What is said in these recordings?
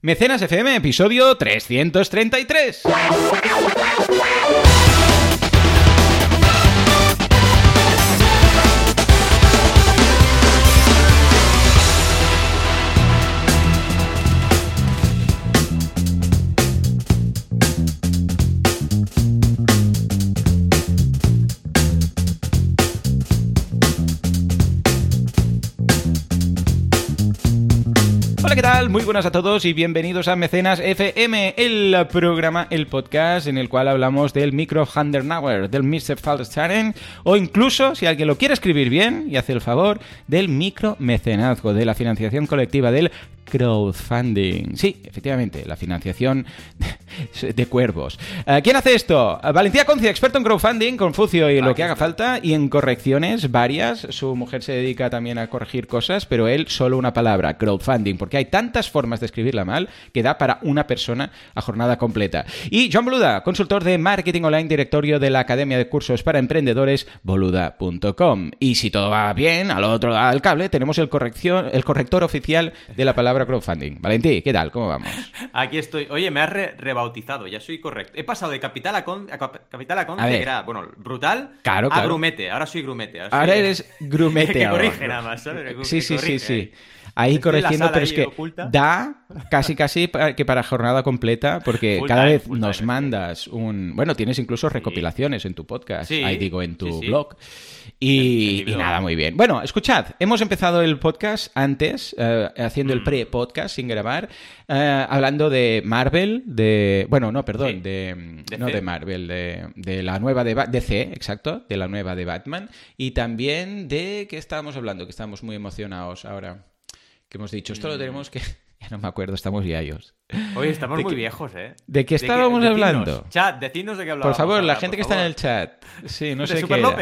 Mecenas FM, episodio 333. Muy buenas a todos y bienvenidos a Mecenas FM, el programa, el podcast en el cual hablamos del micro Handelnauer, del Mr. Falstaren o incluso, si alguien lo quiere escribir bien y hace el favor, del micro mecenazgo, de la financiación colectiva, del crowdfunding. Sí, efectivamente, la financiación de cuervos. Eh, ¿Quién hace esto? Eh, Valencia Concia, experto en crowdfunding, Confucio y lo que haga falta, y en correcciones varias. Su mujer se dedica también a corregir cosas, pero él solo una palabra, crowdfunding, porque hay tantas formas de escribirla mal que da para una persona a jornada completa. Y John Boluda, consultor de marketing online, directorio de la Academia de Cursos para Emprendedores, boluda.com. Y si todo va bien, al otro lado del cable tenemos el, corrección, el corrector oficial de la palabra crowdfunding. Valentí, ¿qué tal? ¿Cómo vamos? Aquí estoy. Oye, me has re- rebautizado, ya soy correcto. He pasado de capital a con, a cap- capital a A ver. que era, bueno, brutal, Claro, a claro. grumete. Ahora soy grumete. Ahora, eres grumete que ahora. corrige nada más, ¿sabes? Que Sí, sí, sí, sí. Ahí Estoy corrigiendo, pero es que oculta. da casi, casi pa- que para jornada completa, porque Full cada time, vez nos time, mandas un... Bueno, tienes incluso recopilaciones en tu podcast, Sí, ahí digo, en tu sí, blog. Y, nada, muy bien. Bueno, escuchad, hemos empezado el podcast antes, eh, haciendo Mm. el pre-podcast sin grabar, eh, hablando de Marvel, de... Bueno, no, perdón, de... No de Marvel, de, de la nueva de DC, exacto, de la nueva de Batman, y también de... ¿Qué estábamos hablando? Que estamos muy emocionados ahora. Que hemos dicho, esto lo Mm. tenemos que... Ya no me acuerdo, estamos viayos. Oye, estamos ¿De muy viejos, ¿eh? ¿De qué estábamos hablando? Chat, decidnos de qué Por hablábamos. favor, la ahora, gente por que está en el chat. Sí, no De sé Super qué era.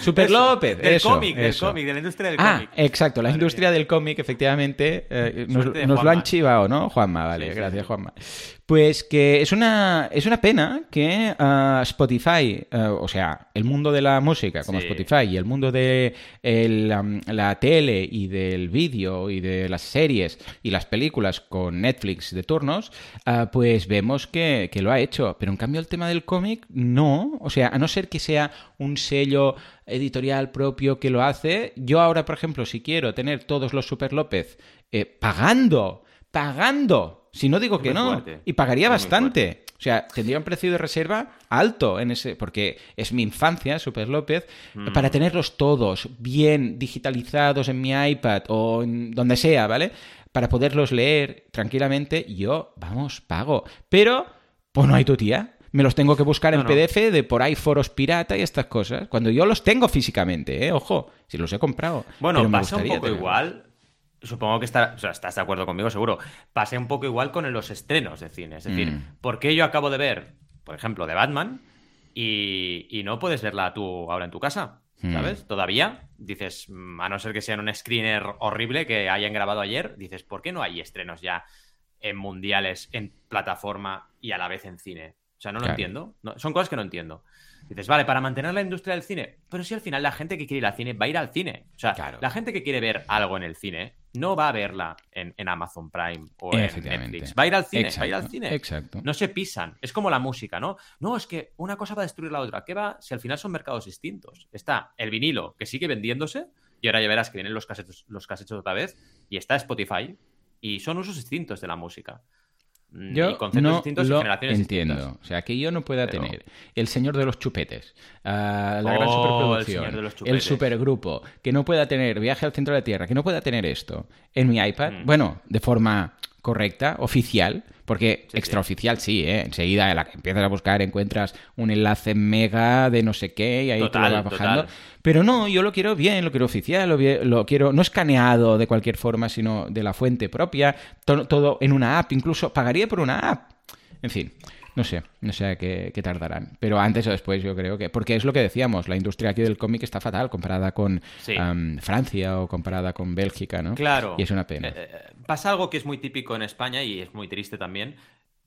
Super Eso, López, del eso, cómic, del eso. cómic, de la industria del Ah, cómic. exacto, la industria del cómic, efectivamente, eh, nos, lo han chivado, ¿no? Juanma, vale, Sí, gracias sí. Juanma. Pues que es una, es una pena que ah, Spotify, eh, o sea, el mundo de la música como Sí. Spotify y el mundo de el, la tele y del vídeo y de las series y las películas con Netflix de turnos, ah, pues vemos que, que lo ha hecho. Pero en cambio el tema del cómic, no. O sea, a no ser que sea un sello editorial propio que lo hace, yo ahora, por ejemplo, si quiero tener todos los Super López eh, pagando, pagando, si no digo Es que no, fuerte. y pagaría Es bastante. O sea, tendría un precio de reserva alto en ese, porque es mi infancia, Super López, Mm. para tenerlos todos bien digitalizados en mi iPad o en donde sea, ¿vale? Para poderlos leer tranquilamente, yo, vamos, pago. Pero, pues no hay tu tía. Me los tengo que buscar en No. PDF de por ahí foros pirata y estas cosas. Cuando yo los tengo físicamente, ¿eh? Ojo, si los he comprado. Bueno, pasa un poco igual. Supongo que está, o sea, estás de acuerdo conmigo, seguro. Pasa un poco igual con los estrenos de cine. Es decir, Mm. ¿por qué yo acabo de ver, por ejemplo, de Batman y, y no puedes verla tú ahora en tu casa? Mm. ¿Sabes? Todavía dices, mm, a no ser que sea en un screener horrible que hayan grabado ayer, dices, ¿por qué no hay estrenos ya en mundiales, en plataforma y a la vez en cine? O sea, no lo Claro. entiendo. No- son cosas que no entiendo. Dices, vale, para mantener la industria del cine, pero si al final la gente que quiere ir al cine va a ir al cine. O sea, Claro. la gente que quiere ver algo en el cine no va a verla en, en Amazon Prime o en. Netflix. Va a ir al cine, Exacto, va a ir al cine. Exacto. No se pisan. Es como la música, ¿no? No, es que una cosa va a destruir la otra. ¿Qué va si al final son mercados distintos? Está el vinilo que sigue vendiéndose y ahora ya verás que vienen los casetos, los casetos otra vez y está Spotify y son usos distintos de la música. Y Yo conceptos no distintos y lo generaciones entiendo. distintas. O sea, que yo no pueda Pero- tener el señor de los chupetes, ah, la gran Oh, superproducción, el de el supergrupo, que no pueda tener viaje al centro de la Tierra, que no pueda tener esto en mi iPad, Mm. bueno, de forma correcta, oficial, porque Sí, extraoficial sí, ¿eh? enseguida en la que empiezas a buscar encuentras un enlace mega de no sé qué y ahí te lo vas bajando. total. Pero no, yo lo quiero bien, lo quiero oficial, lo, quiero no escaneado de cualquier forma, sino de la fuente propia, to- todo en una app, incluso pagaría por una app. En fin, no sé, no sé qué, qué tardarán. Pero antes o después yo creo que... Porque es lo que decíamos, la industria aquí del cómic está fatal comparada con Sí. Francia o comparada con Bélgica, ¿no? Claro. Y es una pena. Eh, eh, pasa algo que es muy típico en España y es muy triste también,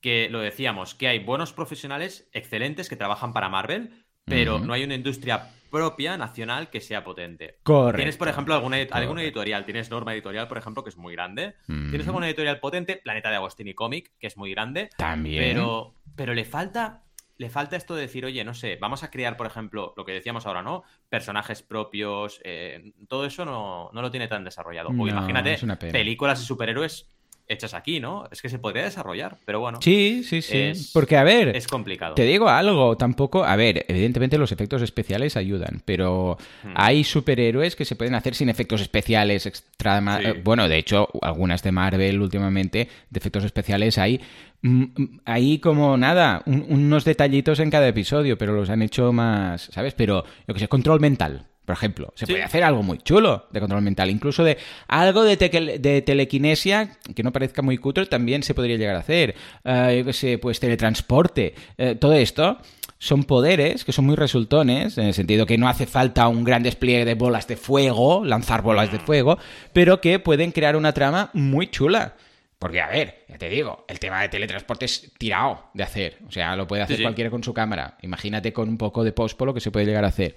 que lo decíamos, que hay buenos profesionales excelentes que trabajan para Marvel, pero no hay una industria propia, nacional, que sea potente. Correcto. Tienes, por ejemplo, alguna, alguna editorial. Tienes Norma Editorial, por ejemplo, que es muy grande. Tienes alguna editorial potente, Planeta de Agostini Comic, que es muy grande. También. Pero, pero le falta. Le falta esto de decir, oye, no sé, vamos a crear, por ejemplo, lo que decíamos ahora, ¿no? Personajes propios. eh, todo eso no, no lo tiene tan desarrollado. No, o imagínate películas de superhéroes hechas aquí, ¿no? Es que se podría desarrollar, pero bueno. Sí, sí, sí. Es- Porque, a ver, Es complicado. Te digo algo, tampoco, a ver, evidentemente los efectos especiales ayudan, pero Hmm. hay superhéroes que se pueden hacer sin efectos especiales extra, Sí. eh, bueno, de hecho, algunas de Marvel últimamente de efectos especiales hay mm, mm, hay como nada, un- unos detallitos en cada episodio, pero los han hecho más, ¿sabes? Pero yo que sé, control mental. Por ejemplo, se Sí. puede hacer algo muy chulo de control mental, incluso de algo de, de telequinesia que no parezca muy cutre también se podría llegar a hacer. Eh, yo qué sé, pues teletransporte. Eh, todo esto son poderes que son muy resultones, en el sentido que no hace falta un gran despliegue de bolas de fuego, lanzar bolas de fuego, pero que pueden crear una trama muy chula. Porque, a ver, ya te digo, el tema de teletransporte es tirado de hacer. O sea, lo puede hacer Sí, sí. cualquiera con su cámara. Imagínate con un poco de pospo lo que se puede llegar a hacer.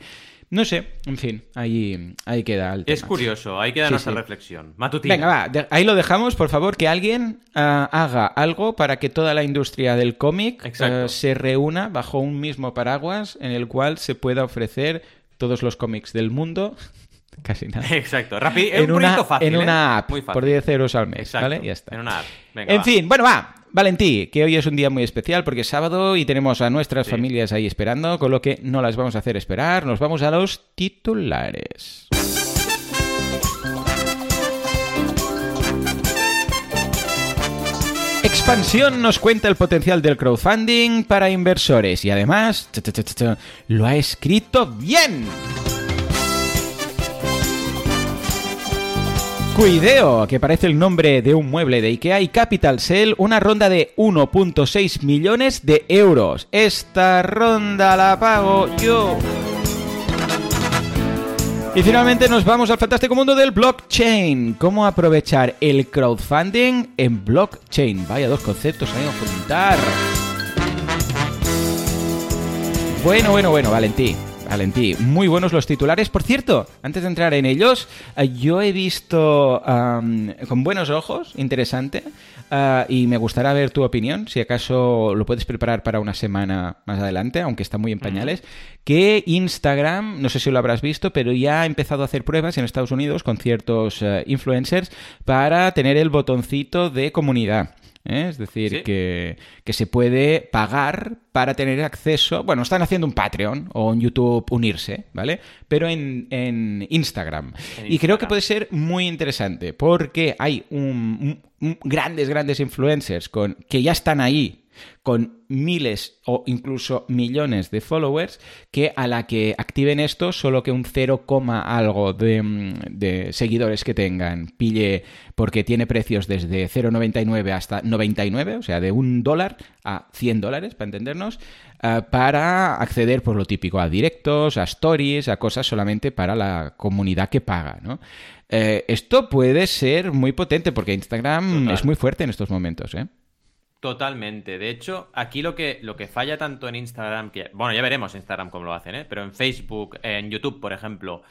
No sé, en fin, ahí, ahí queda el Es tema. curioso, hay que dar Sí, nuestra sí. reflexión. Matutina. Venga, va, de- ahí lo dejamos. Por favor, que alguien ah, haga algo para que toda la industria del cómic ah, se reúna bajo un mismo paraguas en el cual se pueda ofrecer todos los cómics del mundo. Casi nada. Exacto, rápido. Es En un una, fácil. en ¿eh? una app Muy fácil. por 10 euros al mes, Exacto, ¿vale? Ya está. En una app. Venga, En va. fin, bueno, va. Valentí, que hoy es un día muy especial porque es sábado y tenemos a nuestras Sí. familias ahí esperando, con lo que no las vamos a hacer esperar. Nos vamos a los titulares. Expansión nos cuenta el potencial del crowdfunding para inversores y además lo ha escrito bien. Cuideo, que parece el nombre de un mueble de IKEA, y Capital Cell, una ronda de 1.6 millones de euros. Esta ronda la pago yo. Y finalmente nos vamos al fantástico mundo del blockchain. ¿Cómo aprovechar el crowdfunding en blockchain? Vaya dos conceptos ahí a juntar. Bueno, bueno, bueno, Valentí. Valentí, muy buenos los titulares. Por cierto, antes de entrar en ellos, eh, yo he visto con buenos ojos, interesante, ah, y me gustaría ver tu opinión, si acaso lo puedes preparar para una semana más adelante, aunque está muy en pañales, que Instagram, no sé si lo habrás visto, pero ya ha empezado a hacer pruebas en Estados Unidos con ciertos eh, influencers para tener el botoncito de comunidad. ¿Eh? Es decir, ¿Sí? que, que se puede pagar para tener acceso. Bueno, están haciendo un Patreon o un YouTube unirse, ¿vale? Pero en, en Instagram. En Y creo que puede ser muy interesante porque hay un, un- un- grandes, grandes influencers con, que ya están ahí con miles o incluso millones de followers que a la que activen esto solo que un 0, algo de, mm, de seguidores que tengan pille porque tiene precios desde 0,99 hasta 99, o sea, de un dólar a 100 dólares, para entendernos, ah, para acceder por lo típico a directos, a stories, a cosas solamente para la comunidad que paga, ¿no? Eh, esto puede ser muy potente porque Instagram Total. es muy fuerte en estos momentos, ¿eh? Totalmente. De hecho, aquí lo que, lo que falla tanto en Instagram, que, bueno, ya veremos Instagram cómo lo hacen, ¿eh? Pero en Facebook, en YouTube, por ejemplo,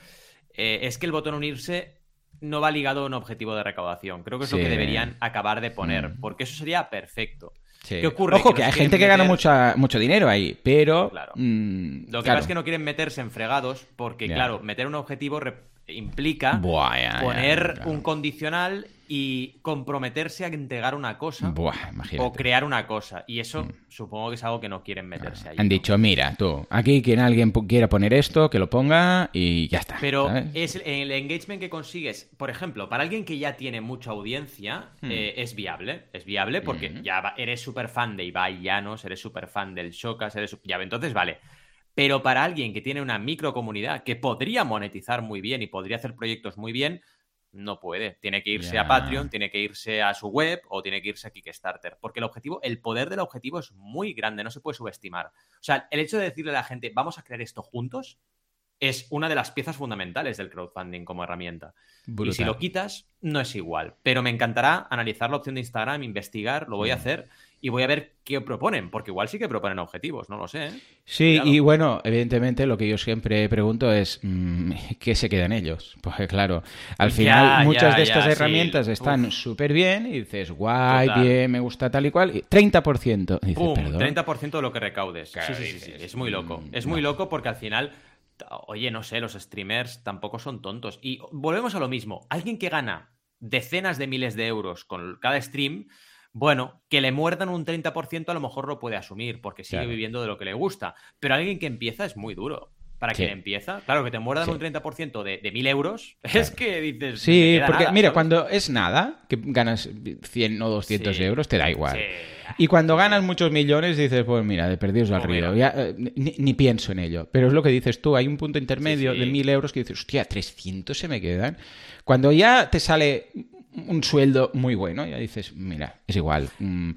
eh, es que el botón unirse no va ligado a un objetivo de recaudación. Creo que es lo que deberían acabar de poner, Mm. porque eso sería perfecto. Sí. ¿Qué ocurre? Ojo, Que hay gente que gana mucha, mucho dinero ahí, pero... Claro. mm, Lo que claro. pasa es que no quieren meterse en fregados, porque, claro, meter un objetivo implica Buah, ya, ya, poner claro. un condicional y comprometerse a entregar una cosa Buah. Mm. o crear una cosa. Y eso supongo que es algo que no quieren meterse ahí. Han ¿no? dicho, mira, tú, aquí quien alguien quiera poner esto, que lo ponga y ya está. Pero ¿sabes? es el engagement que consigues, por ejemplo, para alguien que ya tiene mucha audiencia, Hmm. eh, es viable. Es viable porque Mm. ya eres súper fan de Ibai Llanos, eres súper fan del Shocas, eres... Ya, entonces vale. Pero para alguien que tiene una micro comunidad que podría monetizar muy bien y podría hacer proyectos muy bien, no puede. Tiene que irse a Patreon, tiene que irse a su web o tiene que irse a Kickstarter. Porque el objetivo, el poder del objetivo es muy grande, no se puede subestimar. O sea, el hecho de decirle a la gente, vamos a crear esto juntos, es una de las piezas fundamentales del crowdfunding como herramienta. Y si lo quitas, no es igual. Pero me encantará analizar la opción de Instagram, investigar, lo voy a Mm. hacer y voy a ver qué proponen, porque igual sí que proponen objetivos, no lo sé. ¿eh? Sí, y bueno, evidentemente lo que yo siempre pregunto es mm, ¿qué se quedan ellos? Pues claro, al final muchas de estas herramientas están súper bien y dices, guay, bien, me gusta tal y cual, y 30%. Dices, Pum, 30% de lo que recaudes. sí, sí, sí, es muy loco. Mm, es muy loco porque al final oye, no sé, los streamers tampoco son tontos. Y volvemos a lo mismo. Alguien que gana decenas de miles de euros con cada stream, bueno, que le muerdan un 30% a lo mejor lo puede asumir porque sigue viviendo de lo que le gusta. Pero alguien que empieza es muy duro. Para quien empieza, claro, que te muerdan un 30% de, de 1000 euros, es que dices. Sí, porque mira, cuando es nada, que ganas 100 o 200 euros, te da igual. Y cuando ganas muchos millones, dices, pues mira, de perdidos al río. Eh, ni, pienso en ello. Pero es lo que dices tú, hay un punto intermedio de 1000 euros que dices, hostia, 300 se me quedan. Cuando ya te sale un sueldo muy bueno, ya dices, mira, es igual, mm,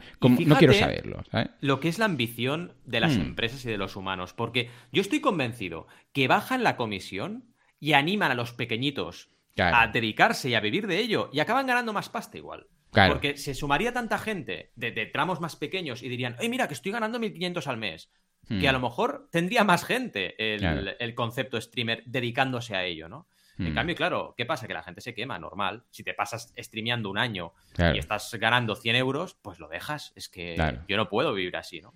no quiero saberlo. Lo que es la ambición de las mm. empresas y de los humanos, porque yo estoy convencido que bajan la comisión y animan a los pequeñitos a dedicarse y a vivir de ello y acaban ganando más pasta igual. Porque se sumaría tanta gente de, tramos más pequeños y dirían, ¡ay, mira, que estoy ganando 1.500 al mes! Que a mm. lo mejor tendría más gente el, el concepto streamer dedicándose a ello, ¿no? En mm. cambio, claro, ¿qué pasa? Que la gente se quema, normal. Si te pasas streameando un año y estás ganando 100 euros, pues lo dejas. Es que yo no puedo vivir así, ¿no?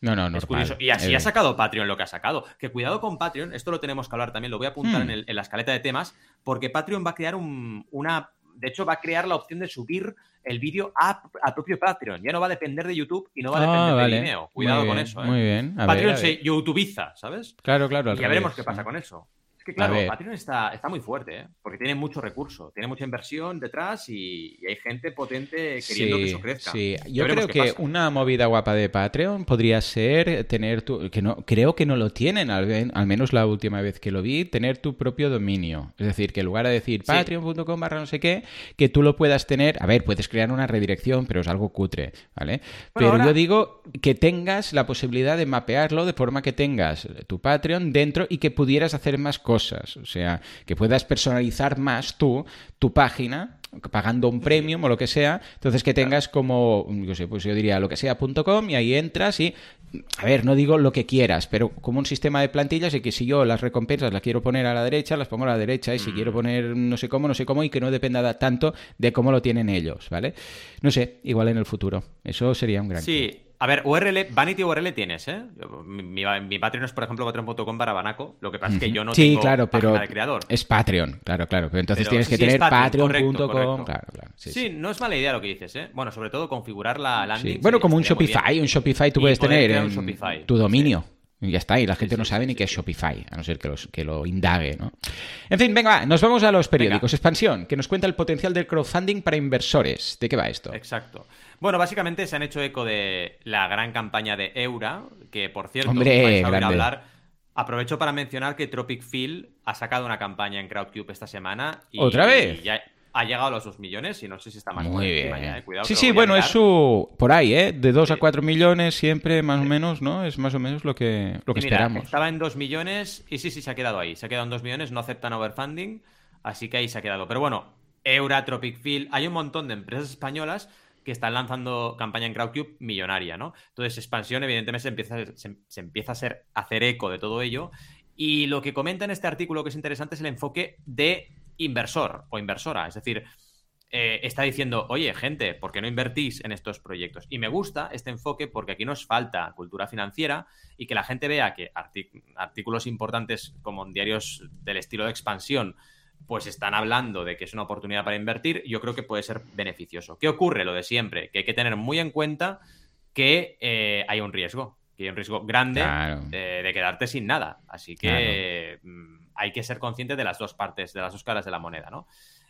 No, no, no. Es curioso. Y así ha sacado Patreon lo que ha sacado. Que cuidado con Patreon, esto lo tenemos que hablar también, lo voy a apuntar hmm. en, la escaleta de temas, porque Patreon va a crear una. De hecho, va a crear la opción de subir el vídeo a, propio Patreon. Ya no va a depender de YouTube y no va a depender ah, de Vimeo. Cuidado con eso. ¿eh? Muy bien. Patreon se YouTubeiza, ¿sabes? Claro, claro. Y ya veremos qué pasa con eso que claro, Patreon está, está, muy fuerte, ¿eh? porque tiene mucho recurso, tiene mucha inversión detrás y, hay gente potente queriendo que eso crezca. Sí, yo creo que una movida guapa de Patreon podría ser tener tu, que no, creo que no lo tienen, al, al, menos la última vez que lo vi, tener tu propio dominio. Es decir, que en lugar de decir patreon.com barra no sé qué, que tú lo puedas tener, a ver, puedes crear una redirección, pero es algo cutre, ¿vale? pero yo digo que tengas la posibilidad de mapearlo de forma que tengas tu Patreon dentro y que pudieras hacer más cosas o sea, que puedas personalizar más tú tu página pagando un premium o lo que sea, entonces que tengas como, yo sé, pues yo diría lo que sea.com y ahí entras y, a ver, no digo lo que quieras, pero como un sistema de plantillas y que si yo las recompensas las quiero poner a la derecha, las pongo a la derecha y si quiero mm. poner no sé cómo, no sé cómo y que no dependa tanto de cómo lo tienen ellos, ¿vale? No sé, igual en el futuro. Eso sería un gran... Sí. A ver, URL, Vanity URL tienes, ¿eh? Mi, mi, Patreon es, por ejemplo, patreon.com para Banaco. Lo que pasa es que yo no sí, tengo claro, pero de creador. Es Patreon, claro, claro. Pero entonces tienes que tener patreon.com. Claro, claro. Sí, no es mala idea lo que dices, ¿eh? Bueno, sobre todo configurar la landing. Bueno, como un Shopify. Un Shopify tú puedes tener en tu dominio. Y ya está, y la gente no sabe ni qué es Shopify, a no ser que, los, que lo indague, ¿no? En fin, venga, nos vamos a los periódicos. Expansión, que nos cuenta el potencial del crowdfunding para inversores. ¿De qué va esto? Exacto. Bueno, básicamente se han hecho eco de la gran campaña de Eura, que por cierto, Hombre, vais a hablar. Aprovecho para mencionar que Tropic Phil ha sacado una campaña en Crowdcube esta semana. Y, ¿Otra vez? ya ha llegado a los 2 millones y no sé si está más Muy bien. Eh, sí, sí, bueno, es su. Por ahí, ¿eh? De 2 a 4 millones siempre, más o menos, ¿no? Es más o menos lo que, lo que esperamos. Estaba en 2 millones y sí, sí, se ha quedado ahí. Se ha quedado en 2 millones, no aceptan overfunding, así que ahí se ha quedado. Pero bueno, Eura, Tropic Phil, hay un montón de empresas españolas que están lanzando campaña en Crowdcube millonaria, ¿no? Entonces, expansión, evidentemente, se empieza, se, empieza a, ser, hacer eco de todo ello. Y lo que comenta en este artículo que es interesante es el enfoque de inversor o inversora. Es decir, eh, está diciendo, oye, gente, ¿por qué no invertís en estos proyectos? Y me gusta este enfoque porque aquí nos falta cultura financiera y que la gente vea que artículos importantes como en diarios del estilo de expansión pues están hablando de que es una oportunidad para invertir, yo creo que puede ser beneficioso. ¿Qué ocurre? Lo de siempre, que hay que tener muy en cuenta que eh, hay un riesgo, que hay un riesgo grande de, quedarte sin nada. Así que mm, hay que ser consciente de las dos partes, de las dos caras de la moneda, ¿no?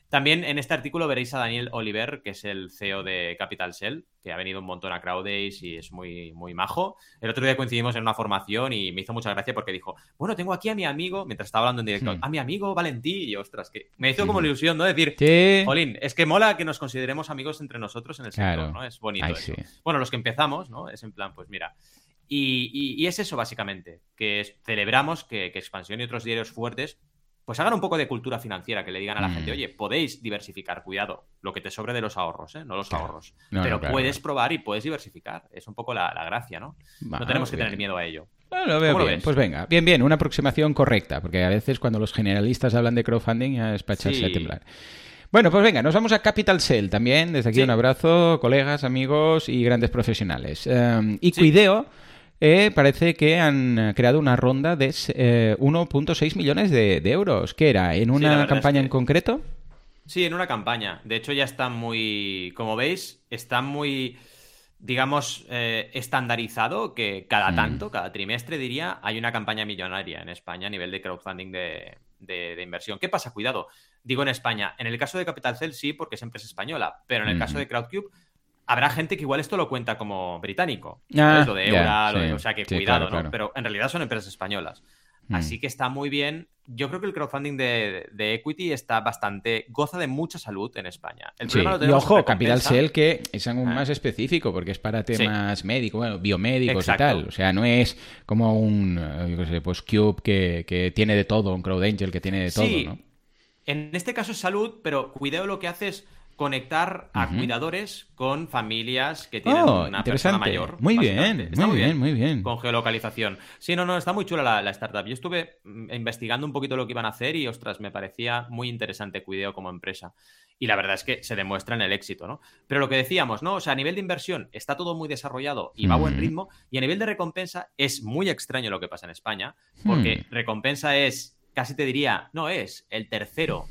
También en este artículo veréis a Daniel Oliver, que es el CEO de Capital Shell, que ha venido un montón a Crowdays y es muy, muy majo. El otro día coincidimos en una formación y me hizo mucha gracia porque dijo, bueno, tengo aquí a mi amigo, mientras estaba hablando en directo, hmm. a mi amigo Valentí, y ostras, que me hizo como ilusión, ¿no? Decir, Jolín, es que mola que nos consideremos amigos entre nosotros en el sector, ¿no? Es bonito eso. Bueno, los que empezamos, ¿no? Es en plan, pues mira. Y, es eso básicamente, que celebramos que, que Expansión y otros diarios fuertes pues hagan un poco de cultura financiera, que le digan a la Mm. gente, oye, podéis diversificar, cuidado, lo que te sobre de los ahorros, ¿eh? no los Claro. ahorros. No, no, Pero claro, puedes claro. probar y puedes diversificar. Es un poco la, la gracia, ¿no? No tenemos que bien. tener miedo a ello. Ah, lo veo ¿Cómo lo bien. Pues venga, bien, bien, una aproximación correcta, porque a veces cuando los generalistas hablan de crowdfunding ya es para echarse Sí. a temblar. Bueno, pues venga, nos vamos a Capital Cell también. Desde aquí Sí. un abrazo, colegas, amigos y grandes profesionales. Eh, y Sí. Cuideo eh, parece que han creado una ronda de eh, 1.6 millones de, de euros. ¿Qué era? ¿En una es campaña que- en concreto? Sí, en una campaña. De hecho, ya están muy, como veis, están muy, digamos, eh, estandarizado que cada Mm. tanto, cada trimestre, diría, hay una campaña millonaria en España a nivel de crowdfunding de, de- de inversión. ¿Qué pasa? Cuidado. Digo en España. En el caso de Capital Cell sí, porque es empresa española, pero en el caso Ujú. de Crowdcube habrá gente que igual esto lo cuenta como británico. Ah. Lo de ya, Eura, lo de- sí. o sea que Sí, cuidado, claro, claro. ¿no? Pero en realidad son empresas españolas. Mm. Así que está muy bien. Yo creo que el crowdfunding de, de Equity está bastante. goza de mucha salud en España. El Sí, problema lo y ojo, Capital. Cell que es algo Ah. más específico porque es para temas médicos, bueno, biomédicos Exacto. y tal. O sea, no es como un, eh, yo qué sé, pues Cube que, que tiene de todo, un Crowd Angel que tiene de todo, Sí. ¿no? En este caso es salud, pero cuidado lo que hace es conectar a cuidadores con familias que tienen Oh, una persona mayor. Muy bien, Está muy bien, muy bien. Con geolocalización. Sí, no, no, está muy chula la, la startup. Yo estuve mm, investigando un poquito lo que iban a hacer y, ostras, me parecía muy interesante Cuideo como empresa. Y la verdad es que se demuestra en el éxito, ¿no? Pero lo que decíamos, ¿no? O sea, a nivel de inversión está todo muy desarrollado y va a buen ritmo. Y a nivel de recompensa es muy extraño lo que pasa en España, porque Hmm. recompensa es, casi te diría, no es el tercero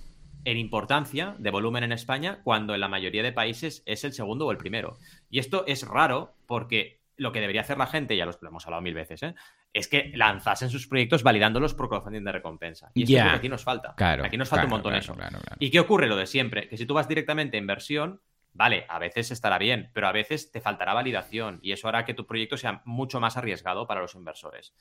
en importancia de volumen en España, cuando en la mayoría de países es el segundo o el primero. Y esto es raro porque lo que debería hacer la gente, ya los lo hemos hablado mil veces, ¿eh? es que lanzasen sus proyectos validándolos por crowdfunding de recompensa. Y esto es lo que aquí nos falta. Claro. aquí nos falta claro, un montón claro, eso. ¿Y qué ocurre? Lo de siempre, que si tú vas directamente a inversión, vale, a veces estará bien, pero a veces te faltará validación y eso hará que tu proyecto sea mucho más arriesgado para los inversores.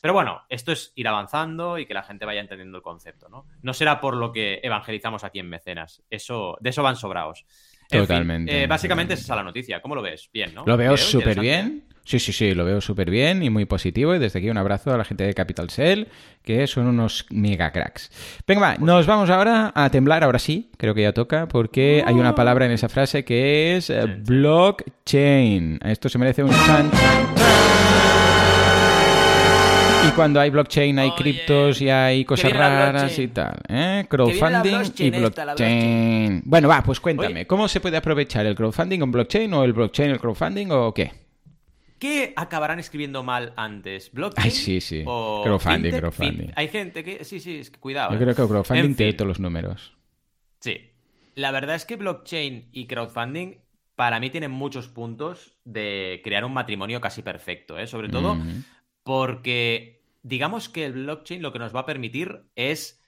Pero bueno, esto es ir avanzando y que la gente vaya entendiendo el concepto, ¿no? No será por lo que evangelizamos aquí en Mecenas. Eso, de eso van sobrados. En fin, Totalmente, eh, básicamente totalmente. esa es la noticia. ¿Cómo lo ves? Bien, ¿no? Lo veo súper bien. Sí, sí, sí, lo veo súper bien y muy positivo. Y desde aquí un abrazo a la gente de Capital Cell, que son unos mega cracks. Venga, va, nos vamos ahora a temblar, ahora sí, creo que ya toca, porque hay una palabra en esa frase que es eh, Chan, chan. blockchain. Esto se merece un chan. Y cuando hay blockchain hay Oye, criptos y hay cosas raras y tal. ¿eh? Crowdfunding y blockchain esta. Bueno, va, pues cuéntame, Oye. ¿cómo se puede aprovechar el crowdfunding con blockchain o el blockchain el crowdfunding o qué? ¿Qué acabarán escribiendo mal antes? ¿Blockchain? Ay, sí, sí. O Crowdfunding, fintech? crowdfunding. Fin- Hay gente que. Sí, sí, es que cuidado. Yo ¿eh? creo que el crowdfunding En tiene fin. todos los números. Sí. La verdad es que blockchain y crowdfunding para mí tienen muchos puntos de crear un matrimonio casi perfecto, ¿eh? Sobre todo porque digamos que el blockchain lo que nos va a permitir es,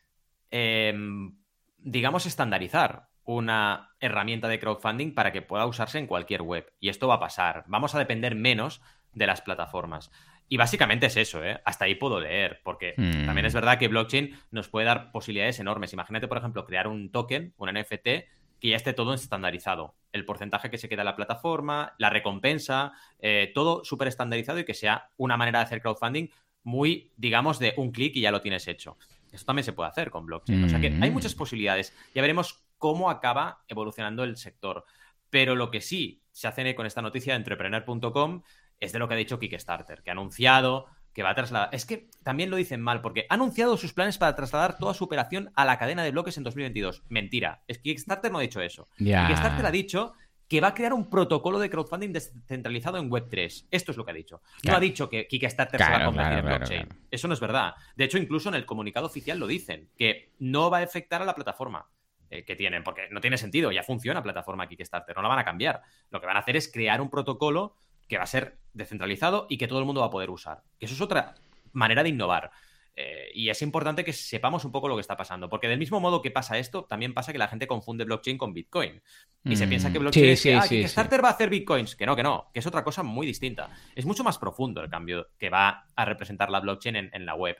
em, digamos, estandarizar una herramienta de crowdfunding para que pueda usarse en cualquier web. Y esto va a pasar. Vamos a depender menos de las plataformas. Y básicamente es eso, ¿eh? Hasta ahí puedo leer, porque Mm. también es verdad que blockchain nos puede dar posibilidades enormes. Imagínate, por ejemplo, crear un token, un NFT, que ya esté todo estandarizado. El porcentaje que se queda en la plataforma, la recompensa, eh, todo súper estandarizado y que sea una manera de hacer crowdfunding muy, digamos, de un clic y ya lo tienes hecho. Eso también se puede hacer con blockchain. O sea que hay Mm. muchas posibilidades. Ya veremos cómo acaba evolucionando el sector. Pero lo que sí se hace con esta noticia de entrepreneur.com es de lo que ha dicho Kickstarter, que ha anunciado que va a trasladar. Es que también lo dicen mal, porque ha anunciado sus planes para trasladar toda su operación a la cadena de bloques en 2022. Mentira. Es que Kickstarter no ha dicho eso. Kickstarter ha dicho que va a crear un protocolo de crowdfunding descentralizado en Web3. Esto es lo que ha dicho. No Claro. ha dicho que Kickstarter se va Claro, a convertir claro, en claro, blockchain. claro. Eso no es verdad. De hecho, incluso en el comunicado oficial lo dicen, que no va a afectar a la plataforma eh, que tienen, porque no tiene sentido, ya funciona plataforma Kickstarter, no la van a cambiar. Lo que van a hacer es crear un protocolo que va a ser descentralizado y que todo el mundo va a poder usar. Que eso es otra manera de innovar. Eh, y es importante que sepamos un poco lo que está pasando, porque del mismo modo que pasa esto, también pasa que la gente confunde blockchain con Bitcoin. Y se Mm, piensa que blockchain sí, es que, sí, ah, sí, Kickstarter va a hacer bitcoins. Que no, que no, que es otra cosa muy distinta. Es mucho más profundo el cambio que va a representar la blockchain en, en la web.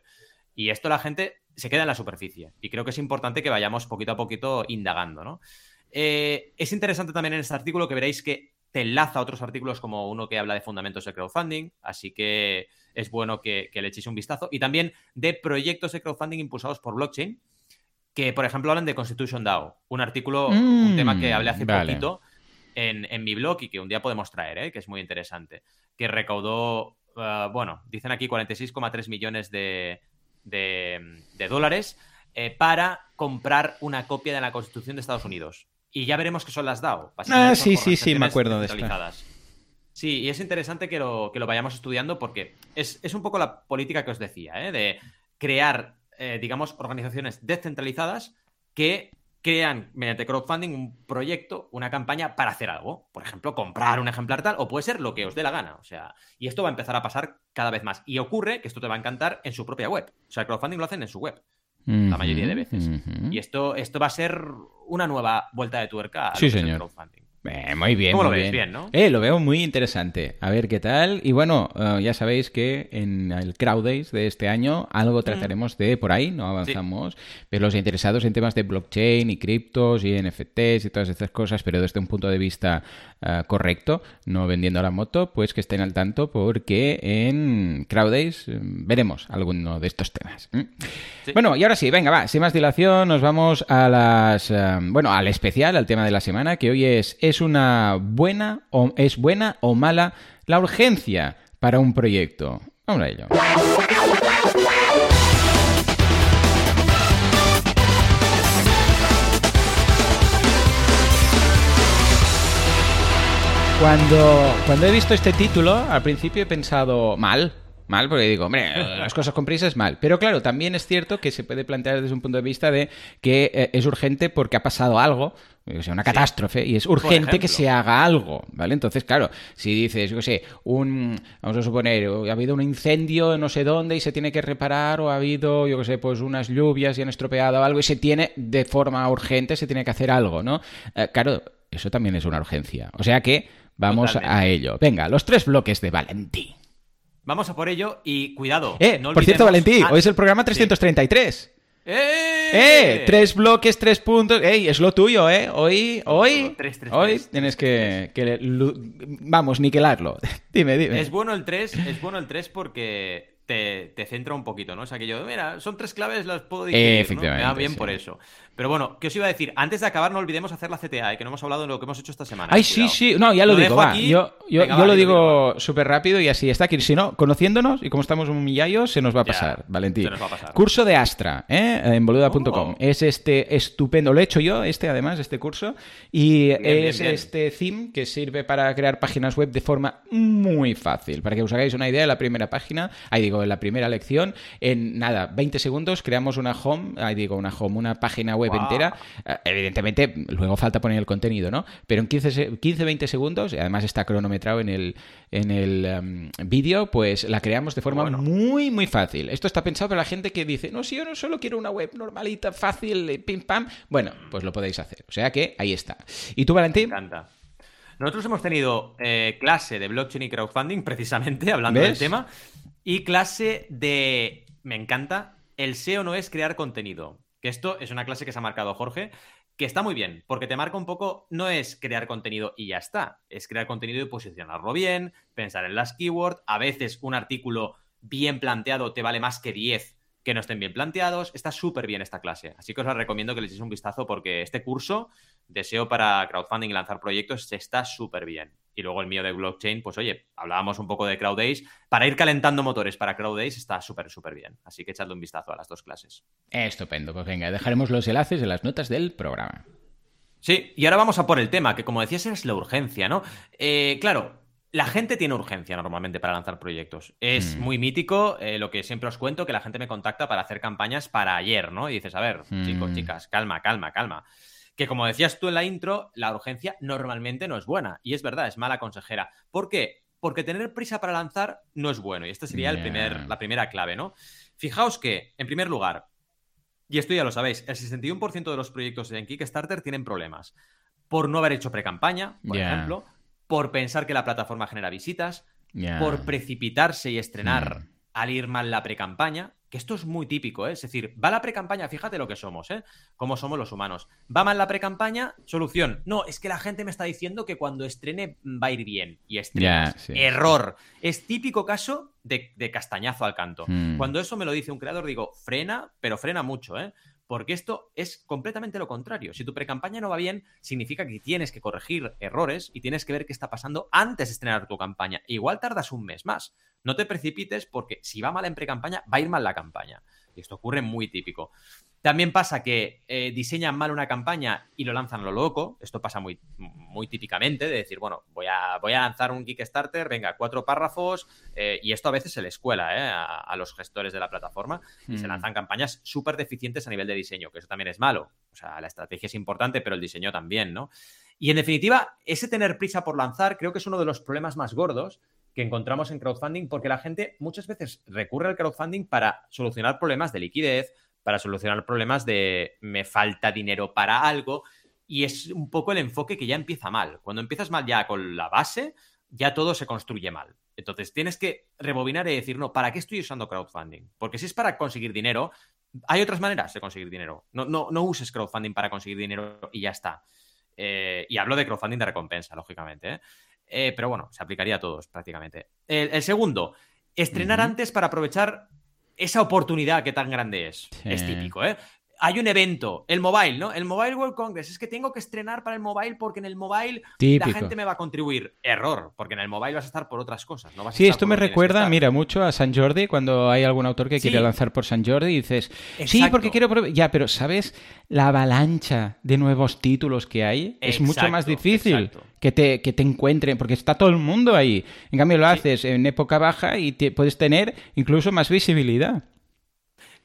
Y esto la gente se queda en la superficie. Y creo que es importante que vayamos poquito a poquito indagando, ¿no? Eh, es interesante también en este artículo que veréis que te enlaza a otros artículos como uno que habla de fundamentos de crowdfunding, así que es bueno que, que le echéis un vistazo. Y también de proyectos de crowdfunding impulsados por blockchain, que, por ejemplo, hablan de Constitution DAO, un artículo, un Mm, tema que hablé hace vale. poquito en, en mi blog y que un día podemos traer, ¿eh? que es muy interesante, que recaudó, eh, bueno, dicen aquí 46,3 millones de, de- de dólares eh, para comprar una copia de la Constitución de Estados Unidos. Y ya veremos qué son las DAO. Ah, sí, sí, sí, me acuerdo de esto. Sí, y es interesante que lo, que lo vayamos estudiando porque es, es un poco la política que os decía, ¿eh? de crear, eh, digamos, organizaciones descentralizadas que crean mediante crowdfunding un proyecto, una campaña para hacer algo. Por ejemplo, comprar un ejemplar tal, o puede ser lo que os dé la gana. O sea, y esto va a empezar a pasar cada vez más. Y ocurre, que esto te va a encantar, en su propia web. O sea, el crowdfunding lo hacen en su web. La mayoría de veces. Y esto, esto va a ser una nueva vuelta de tuerca a lo Sí, que es el señor. crowdfunding. Eh, muy bien, ¿Cómo lo muy veis? bien. Bien, ¿no? Eh, lo veo muy interesante. A ver qué tal. Y bueno, eh, ya sabéis que en el Crowd Days de este año algo trataremos de por ahí, no avanzamos. Pero los interesados en temas de blockchain y criptos y NFTs y todas estas cosas, pero desde un punto de vista eh, correcto, no vendiendo la moto, pues que estén al tanto porque en Crowd Days eh, veremos alguno de estos temas. Bueno, y ahora sí, venga, va, sin más dilación, nos vamos a las. bueno, al especial, al tema de la semana, que hoy es: ¿es una buena o es buena o mala la urgencia para un proyecto? Vamos a ello. Cuando, cuando he visto este título, al principio he pensado mal. Mal, porque digo, hombre, las cosas con prisa es mal. Pero claro, también es cierto que se puede plantear desde un punto de vista de que eh, es urgente porque ha pasado algo, o sea, una catástrofe, y es urgente que se haga algo, ¿vale? Entonces, claro, si dices, yo qué sé, un, vamos a suponer, ha habido un incendio no sé dónde y se tiene que reparar, o ha habido, yo qué sé, pues unas lluvias y han estropeado algo y se tiene, de forma urgente, se tiene que hacer algo, ¿no? Eh, claro, eso también es una urgencia. O sea que vamos Totalmente. a ello. Venga, los tres bloques de Valentí. Vamos a por ello y cuidado. Eh, no por cierto, olvidemos- Valentí, Ah, hoy es el programa sí. 333. ¡Eh! ¡Eh! Tres bloques, tres puntos. ¡Ey! Es lo tuyo, ¿eh? Hoy, hoy, Tres, tres, hoy tres, tienes que, que vamos, niquilarlo. dime, dime. Es bueno el 3, es bueno el 3 porque te, te centra un poquito, ¿no? O sea, que yo, mira, son tres claves, las puedo dividir, ¿no? Me Efectivamente, da bien sí. por eso. Pero bueno, ¿qué os iba a decir? Antes de acabar, no olvidemos hacer la CTA, ¿eh? que no hemos hablado de lo que hemos hecho esta semana. Ay, eh, sí, sí. No, ya lo, Lo digo, va. aquí. Yo, yo, Venga, yo va, lo digo súper rápido y así está aquí. Si no, conociéndonos y como estamos un millallos, se nos va a Ya, pasar, Valentín. se nos va a pasar. Curso de Astra, ¿eh? En boluda.com. Oh. Es este estupendo. Lo he hecho yo, este además, este curso. Y Bien, bien, es bien. este theme que sirve para crear páginas web de forma muy fácil. Para que os hagáis una idea, la primera página, ahí digo, en la primera lección, en nada, 20 segundos creamos una home, ahí digo, una home, una página web entera. Eh, Evidentemente, luego falta poner el contenido, ¿no? Pero en 15-20 segundos, y además está cronometrado en el, en el em, vídeo, pues la creamos de forma Bueno. muy, muy fácil. Esto está pensado para la gente que dice, no, si yo no solo quiero una web normalita, fácil, eh, pim pam. Bueno, pues lo podéis hacer. O sea que ahí está. ¿Y tú, Me Valentín? encanta. Nosotros hemos tenido eh, clase de blockchain y crowdfunding, precisamente, hablando ¿Ves? del tema, y clase de, me encanta, el SEO no es crear contenido. Que esto es una clase que se ha marcado Jorge, que está muy bien, porque te marca un poco, no es crear contenido y ya está, es crear contenido y posicionarlo bien, pensar en las keywords, a veces un artículo bien planteado te vale más que 10 que no estén bien planteados. Está súper bien esta clase. Así que os la recomiendo que le echéis un vistazo porque este curso deseo para crowdfunding y lanzar proyectos está súper bien. Y luego el mío de blockchain, pues oye, hablábamos un poco de CrowdDays. Para ir calentando motores para CrowdDays está súper, súper bien. Así que echadle un vistazo a las dos clases. Estupendo. Pues venga, dejaremos los enlaces en las notas del programa. Sí, y ahora vamos a por el tema, que como decías es la urgencia, ¿no? Eh, claro, la gente tiene urgencia normalmente para lanzar proyectos. Es Mm. muy mítico eh, lo que siempre os cuento, que la gente me contacta para hacer campañas para ayer, ¿no? Y dices, a ver, Mm. chicos, chicas, calma, calma, calma. Que como decías tú en la intro, la urgencia normalmente no es buena. Y es verdad, es mala consejera. ¿Por qué? Porque tener prisa para lanzar no es bueno. Y esta sería el primer, la primera clave, ¿no? Fijaos que, en primer lugar, y esto ya lo sabéis, el 61% de los proyectos en Kickstarter tienen problemas. Por no haber hecho pre-campaña, por ejemplo, por pensar que la plataforma genera visitas, por precipitarse y estrenar Mm. al ir mal la pre-campaña, que esto es muy típico, ¿eh? es decir, va la pre-campaña, fíjate lo que somos, ¿eh? Cómo somos los humanos. Va mal la pre-campaña, solución. No, es que la gente me está diciendo que cuando estrene va a ir bien. Y estrenas. Ya, sí. Error. Es típico caso de, de castañazo al canto. Mm. Cuando eso me lo dice un creador, digo, frena, pero frena mucho, ¿eh? Porque esto es completamente lo contrario. Si tu precampaña no va bien, significa que tienes que corregir errores y tienes que ver qué está pasando antes de estrenar tu campaña. Igual tardas un mes más. No te precipites porque si va mal en precampaña, va a ir mal la campaña. Y esto ocurre muy típico. También pasa que eh, diseñan mal una campaña y lo lanzan a lo loco. Esto pasa muy, muy típicamente, de decir, bueno, voy a, voy a lanzar un Kickstarter, venga, cuatro párrafos, eh, y esto a veces se le escuela eh, a, los gestores de la plataforma y se mm. lanzan campañas súper deficientes a nivel de diseño, que eso también es malo. O sea, la estrategia es importante, pero el diseño también, ¿no? Y en definitiva, ese tener prisa por lanzar creo que es uno de los problemas más gordos que encontramos en crowdfunding porque la gente muchas veces recurre al crowdfunding para solucionar problemas de liquidez, para solucionar problemas de me falta dinero para algo. Y es un poco el enfoque que ya empieza mal. Cuando empiezas mal ya con la base, ya todo se construye mal. Entonces tienes que rebobinar y decir, no, ¿para qué estoy usando crowdfunding? Porque si es para conseguir dinero, hay otras maneras de conseguir dinero. No, no, no uses crowdfunding para conseguir dinero y ya está. Eh, y hablo de crowdfunding de recompensa, lógicamente. ¿eh? Eh, pero bueno, se aplicaría a todos prácticamente. El, segundo, estrenar antes para aprovechar esa oportunidad que tan grande es. Es típico, ¿eh? Hay un evento, el mobile, ¿no? El Mobile World Congress. Es que tengo que estrenar para el mobile porque en el mobile la gente me va a contribuir. Error, porque en el mobile vas a estar por otras cosas. No sí, esto me recuerda, mira, mucho a San Jordi, cuando hay algún autor que quiere lanzar por San Jordi y dices, sí, porque quiero... Ya, pero ¿sabes? La avalancha de nuevos títulos que hay es mucho más difícil. Que te, que te encuentren, porque está todo el mundo ahí. En cambio, lo haces en época baja y te, puedes tener incluso más visibilidad.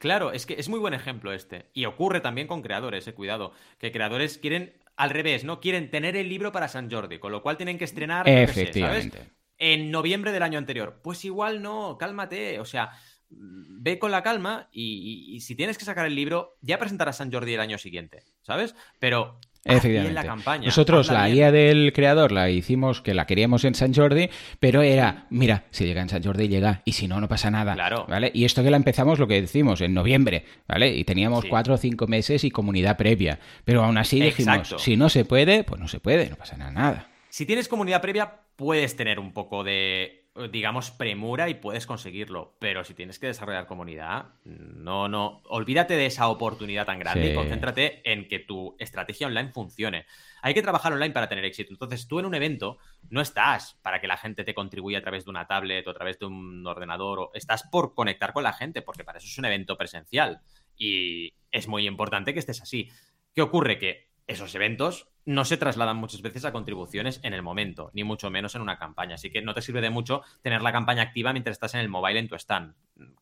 Claro, es que es muy buen ejemplo este. Y ocurre también con creadores, eh, cuidado. Que creadores quieren al revés, ¿no? Quieren tener el libro para San Jordi, con lo cual tienen que estrenar, Efectivamente. En noviembre del año anterior. Pues igual no, cálmate. O sea, ve con la calma y, si tienes que sacar el libro, ya presentarás San Jordi el año siguiente, ¿sabes? Pero Efectivamente. La campaña, Nosotros la guía del creador la hicimos que la queríamos en San Jordi, pero era, mira, si llega en San Jordi llega y si no no pasa nada, claro. ¿vale? Y esto que la empezamos lo que decimos en noviembre, ¿vale? Y teníamos cuatro o cinco meses y comunidad previa, pero aún así dijimos, si no se puede, pues no se puede, no pasa nada. Si tienes comunidad previa puedes tener un poco de digamos, premura y puedes conseguirlo. Pero si tienes que desarrollar comunidad, no, no, olvídate de esa oportunidad tan grande y concéntrate en que tu estrategia online funcione. Hay que trabajar online para tener éxito. Entonces, tú en un evento no estás para que la gente te contribuya a través de una tablet o a través de un ordenador, o estás por conectar con la gente, porque para eso es un evento presencial. Y es muy importante que estés así. ¿Qué ocurre? Que esos eventos no se trasladan muchas veces a contribuciones en el momento, ni mucho menos en una campaña. Así que no te sirve de mucho tener la campaña activa mientras estás en el mobile en tu stand.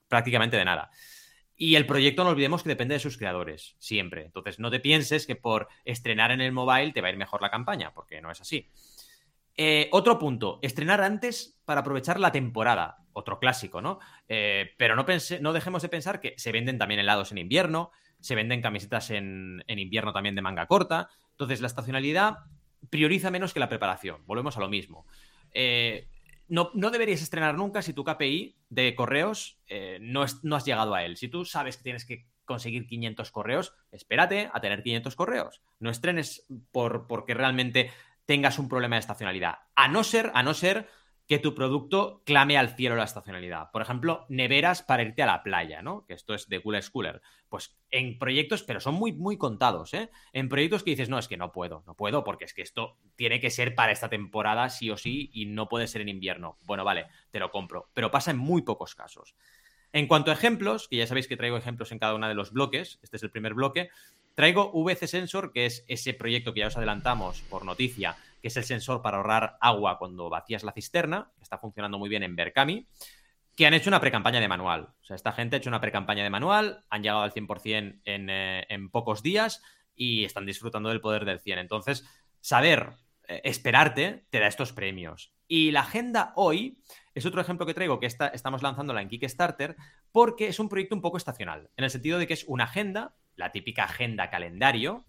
Prácticamente de nada. Y el proyecto no olvidemos que depende de sus creadores, siempre. Entonces no te pienses que por estrenar en el mobile te va a ir mejor la campaña, porque no es así. Eh, otro punto, estrenar antes para aprovechar la temporada. Otro clásico, ¿no? Eh, pero no, no dejemos de pensar que se venden también helados en invierno, se venden camisetas en, invierno también de manga corta. Entonces, la estacionalidad prioriza menos que la preparación. Volvemos a lo mismo. Eh, no, deberías estrenar nunca si tu KPI de correos eh, no, no, has llegado a él. Si tú sabes que tienes que conseguir 500 correos, espérate a tener 500 correos. No estrenes por, porque realmente tengas un problema de estacionalidad. A no ser, a no ser que tu producto clame al cielo la estacionalidad. Por ejemplo, neveras para irte a la playa, ¿no? Que esto es de Cooler Schooler. Pues en proyectos, pero son muy, muy contados, ¿eh? En proyectos que dices, no, es que no puedo, no puedo, porque es que esto tiene que ser para esta temporada sí o sí y no puede ser en invierno. Bueno, vale, te lo compro, pero pasa en muy pocos casos. En cuanto a ejemplos, que ya sabéis que traigo ejemplos en cada uno de los bloques, este es el primer bloque, traigo VC Sensor, que es ese proyecto que ya os adelantamos por noticia, que es el sensor para ahorrar agua cuando vacías la cisterna, que está funcionando muy bien en Berkami, que han hecho una precampaña de manual. O sea, esta gente ha hecho una precampaña de manual, han llegado al 100% en, eh, en pocos días y están disfrutando del poder del 100. Entonces, saber eh, esperarte te da estos premios. Y la agenda hoy es otro ejemplo que traigo que está, estamos lanzándola en Kickstarter porque es un proyecto un poco estacional, en el sentido de que es una agenda, la típica agenda calendario,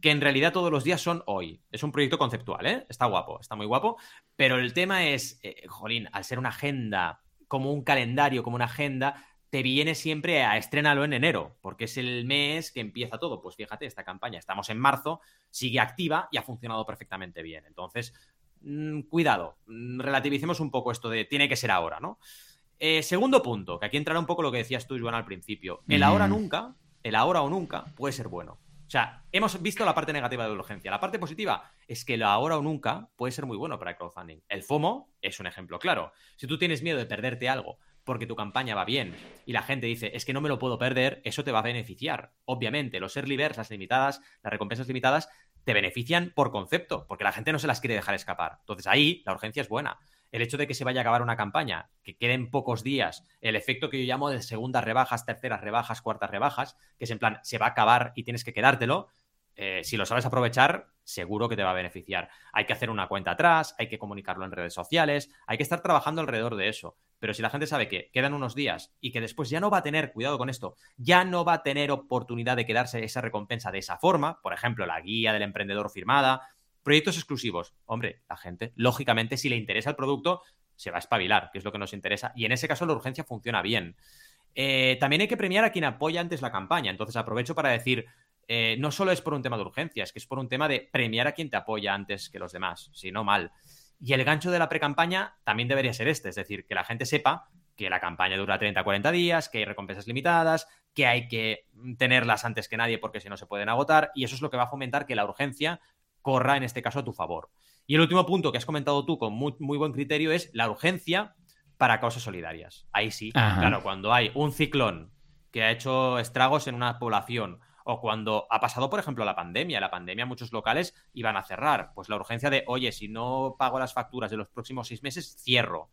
que en realidad todos los días son hoy. Es un proyecto conceptual, ¿eh? Está guapo, está muy guapo, pero el tema es, eh, jolín, al ser una agenda, como un calendario, como una agenda, te viene siempre a estrenarlo en enero, porque es el mes que empieza todo. Pues fíjate, esta campaña, estamos en marzo, sigue activa y ha funcionado perfectamente bien. Entonces, mm, cuidado, mm, relativicemos un poco esto de tiene que ser ahora, ¿no? Eh, segundo punto, que aquí entrará un poco lo que decías tú, Joan, al principio. El ahora nunca el ahora o nunca puede ser bueno. O sea, hemos visto la parte negativa de la urgencia. La parte positiva es que el ahora o nunca puede ser muy bueno para el crowdfunding. El FOMO es un ejemplo claro. Si tú tienes miedo de perderte algo porque tu campaña va bien y la gente dice, es que no me lo puedo perder, eso te va a beneficiar. Obviamente, los early birds, las limitadas, las recompensas limitadas, te benefician por concepto, porque la gente no se las quiere dejar escapar. Entonces ahí la urgencia es buena. El hecho de que se vaya a acabar una campaña, que queden pocos días, el efecto que yo llamo de segundas rebajas, terceras rebajas, cuartas rebajas, que es en plan, se va a acabar y tienes que quedártelo, eh, si lo sabes aprovechar, seguro que te va a beneficiar. Hay que hacer una cuenta atrás, hay que comunicarlo en redes sociales, hay que estar trabajando alrededor de eso. Pero si la gente sabe que quedan unos días y que después ya no va a tener, cuidado con esto, ya no va a tener oportunidad de quedarse esa recompensa de esa forma, por ejemplo, la guía del emprendedor firmada, proyectos exclusivos. Hombre, la gente, lógicamente, si le interesa el producto, se va a espabilar, que es lo que nos interesa. Y en ese caso la urgencia funciona bien. Eh, también hay que premiar a quien apoya antes la campaña. Entonces aprovecho para decir, eh, no solo es por un tema de urgencia, es que es por un tema de premiar a quien te apoya antes que los demás, si no mal. Y el gancho de la pre-campaña también debería ser este, es decir, que la gente sepa que la campaña dura 30 40 días, que hay recompensas limitadas, que hay que tenerlas antes que nadie porque si no se pueden agotar, y eso es lo que va a fomentar que la urgencia corra en este caso a tu favor. Y el último punto que has comentado tú con muy, buen criterio es la urgencia para causas solidarias. Ahí sí, claro, cuando hay un ciclón que ha hecho estragos en una población o cuando ha pasado, por ejemplo, la pandemia. La pandemia muchos locales iban a cerrar. Pues la urgencia de, oye, si no pago las facturas de los próximos seis meses, cierro.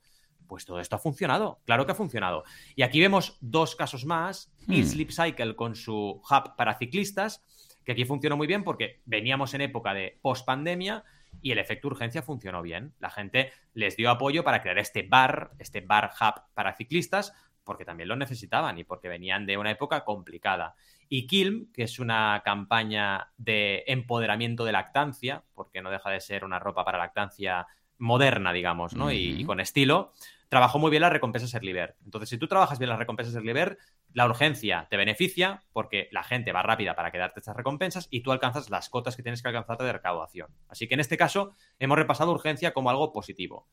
Pues todo esto ha funcionado, claro que ha funcionado. Y aquí vemos dos casos más, hmm. Sleep Cycle con su hub para ciclistas, que aquí funcionó muy bien porque veníamos en época de post-pandemia y el efecto urgencia funcionó bien. La gente les dio apoyo para crear este bar, este bar hub para ciclistas, porque también lo necesitaban y porque venían de una época complicada. Y Kilm, que es una campaña de empoderamiento de lactancia, porque no deja de ser una ropa para lactancia moderna, digamos, ¿no? y, con estilo, trabajó muy bien las recompensas Early Entonces, si tú trabajas bien las recompensas Early la urgencia te beneficia porque la gente va rápida para quedarte estas recompensas y tú alcanzas las cotas que tienes que alcanzar de recaudación. Así que en este caso hemos repasado urgencia como algo positivo.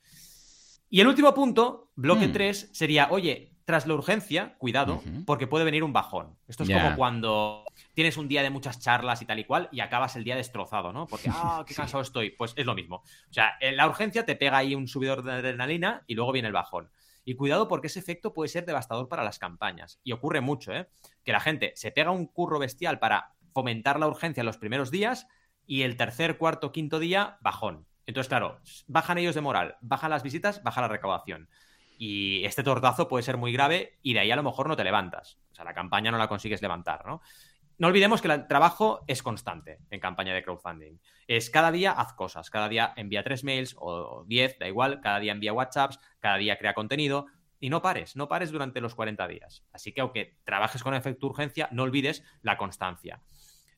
Y el último punto, bloque 3, mm. sería, oye, tras la urgencia, cuidado, porque puede venir un bajón. Esto es como cuando tienes un día de muchas charlas y tal y cual y acabas el día destrozado, ¿no? Porque, ah, qué cansado estoy. Pues es lo mismo. O sea, en la urgencia te pega ahí un subidor de adrenalina y luego viene el bajón. Y cuidado porque ese efecto puede ser devastador para las campañas. Y ocurre mucho, ¿eh? Que la gente se pega un curro bestial para fomentar la urgencia en los primeros días y el tercer, cuarto, quinto día, bajón. Entonces, claro, bajan ellos de moral, bajan las visitas, baja la recaudación. Y este tortazo puede ser muy grave y de ahí a lo mejor no te levantas. O sea, la campaña no la consigues levantar, ¿no? No olvidemos que el trabajo es constante en campaña de crowdfunding. Es cada día haz cosas, cada día envía tres mails o diez, da igual, cada día envía WhatsApps, cada día crea contenido y no pares, no pares durante los 40 días. Así que aunque trabajes con efecto urgencia, no olvides la constancia.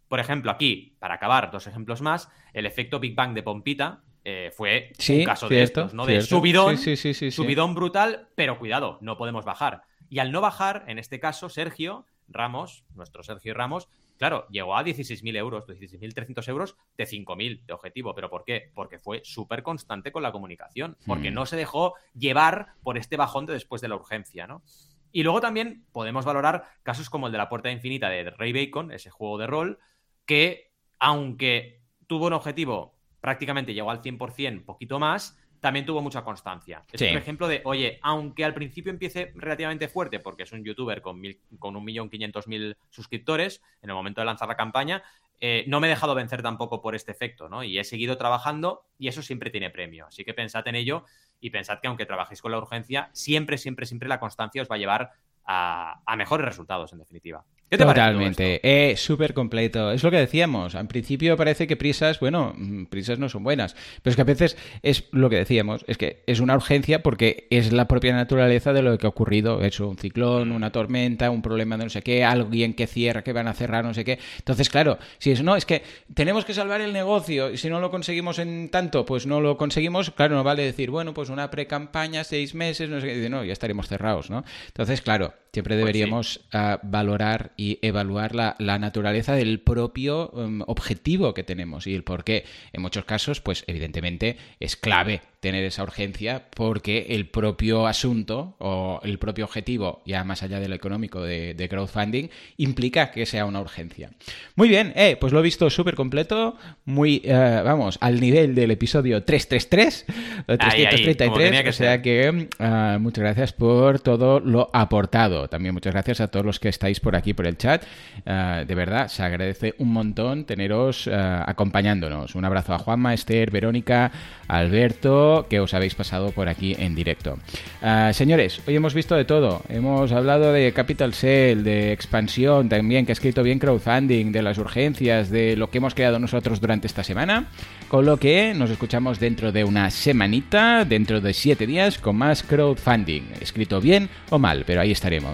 Por ejemplo, aquí, para acabar, dos ejemplos más, el efecto Big Bang de Pompita, eh, fue un caso de estos, ¿no? De subidón, subidón brutal, pero cuidado, no podemos bajar. Y al no bajar, en este caso, Sergio Ramos, nuestro Sergio Ramos, claro, llegó a 16.000 euros, 16.300 euros de 5.000 de objetivo. ¿Pero por qué? Porque fue súper constante con la comunicación, porque mm. no se dejó llevar por este bajón de después de la urgencia, ¿no? Y luego también podemos valorar casos como el de la Puerta Infinita de Ray Bacon, ese juego de rol, que aunque tuvo un objetivo prácticamente llegó al 100%, poquito más, también tuvo mucha constancia. Es un ejemplo de, oye, aunque al principio empiece relativamente fuerte, porque es un youtuber con, mil, con 1.500.000 suscriptores en el momento de lanzar la campaña, eh, no me he dejado vencer tampoco por este efecto, ¿no? Y he seguido trabajando y eso siempre tiene premio. Así que pensad en ello y pensad que aunque trabajéis con la urgencia, siempre, siempre, siempre la constancia os va a llevar a mejores resultados, en definitiva. Totalmente, es súper completo. Es lo que decíamos. En principio parece que prisas, bueno, mm, prisas no son buenas, pero es que a veces es lo que decíamos, es que es una urgencia porque es la propia naturaleza de lo que ha ocurrido. Es un ciclón, una tormenta, un problema de no sé qué, alguien que cierra, que van a cerrar, no sé qué. Entonces, claro, si es no, es que tenemos que salvar el negocio y si no lo conseguimos en tanto, pues no lo conseguimos, claro, no vale decir, bueno, pues una pre-campaña, seis meses, no sé qué, no, ya estaremos cerrados, ¿no? Entonces, claro, Siempre deberíamos uh, valorar y evaluar la, la naturaleza del propio um, objetivo que tenemos y el por qué. En muchos casos, pues evidentemente es clave tener esa urgencia porque el propio asunto o el propio objetivo, ya más allá de lo económico de, de crowdfunding, implica que sea una urgencia. Muy bien, eh, pues lo he visto súper completo, muy, uh, vamos, al nivel del episodio 333, 333, ahí, ahí, o sea que uh, muchas gracias por todo lo aportado. También muchas gracias a todos los que estáis por aquí, por el chat. Uh, de verdad, se agradece un montón teneros acompañándonos. Un abrazo a Juanma, Esther, Verónica, Alberto, que os habéis pasado por aquí en directo. Uh, señores, hoy hemos visto de todo. Hemos hablado de Capital Sale, de expansión también, que ha escrito bien crowdfunding, de las urgencias, de lo que hemos creado nosotros durante esta semana. Con lo que nos escuchamos dentro de una semanita, dentro de siete días, con más crowdfunding. Escrito bien o mal, pero ahí estaremos.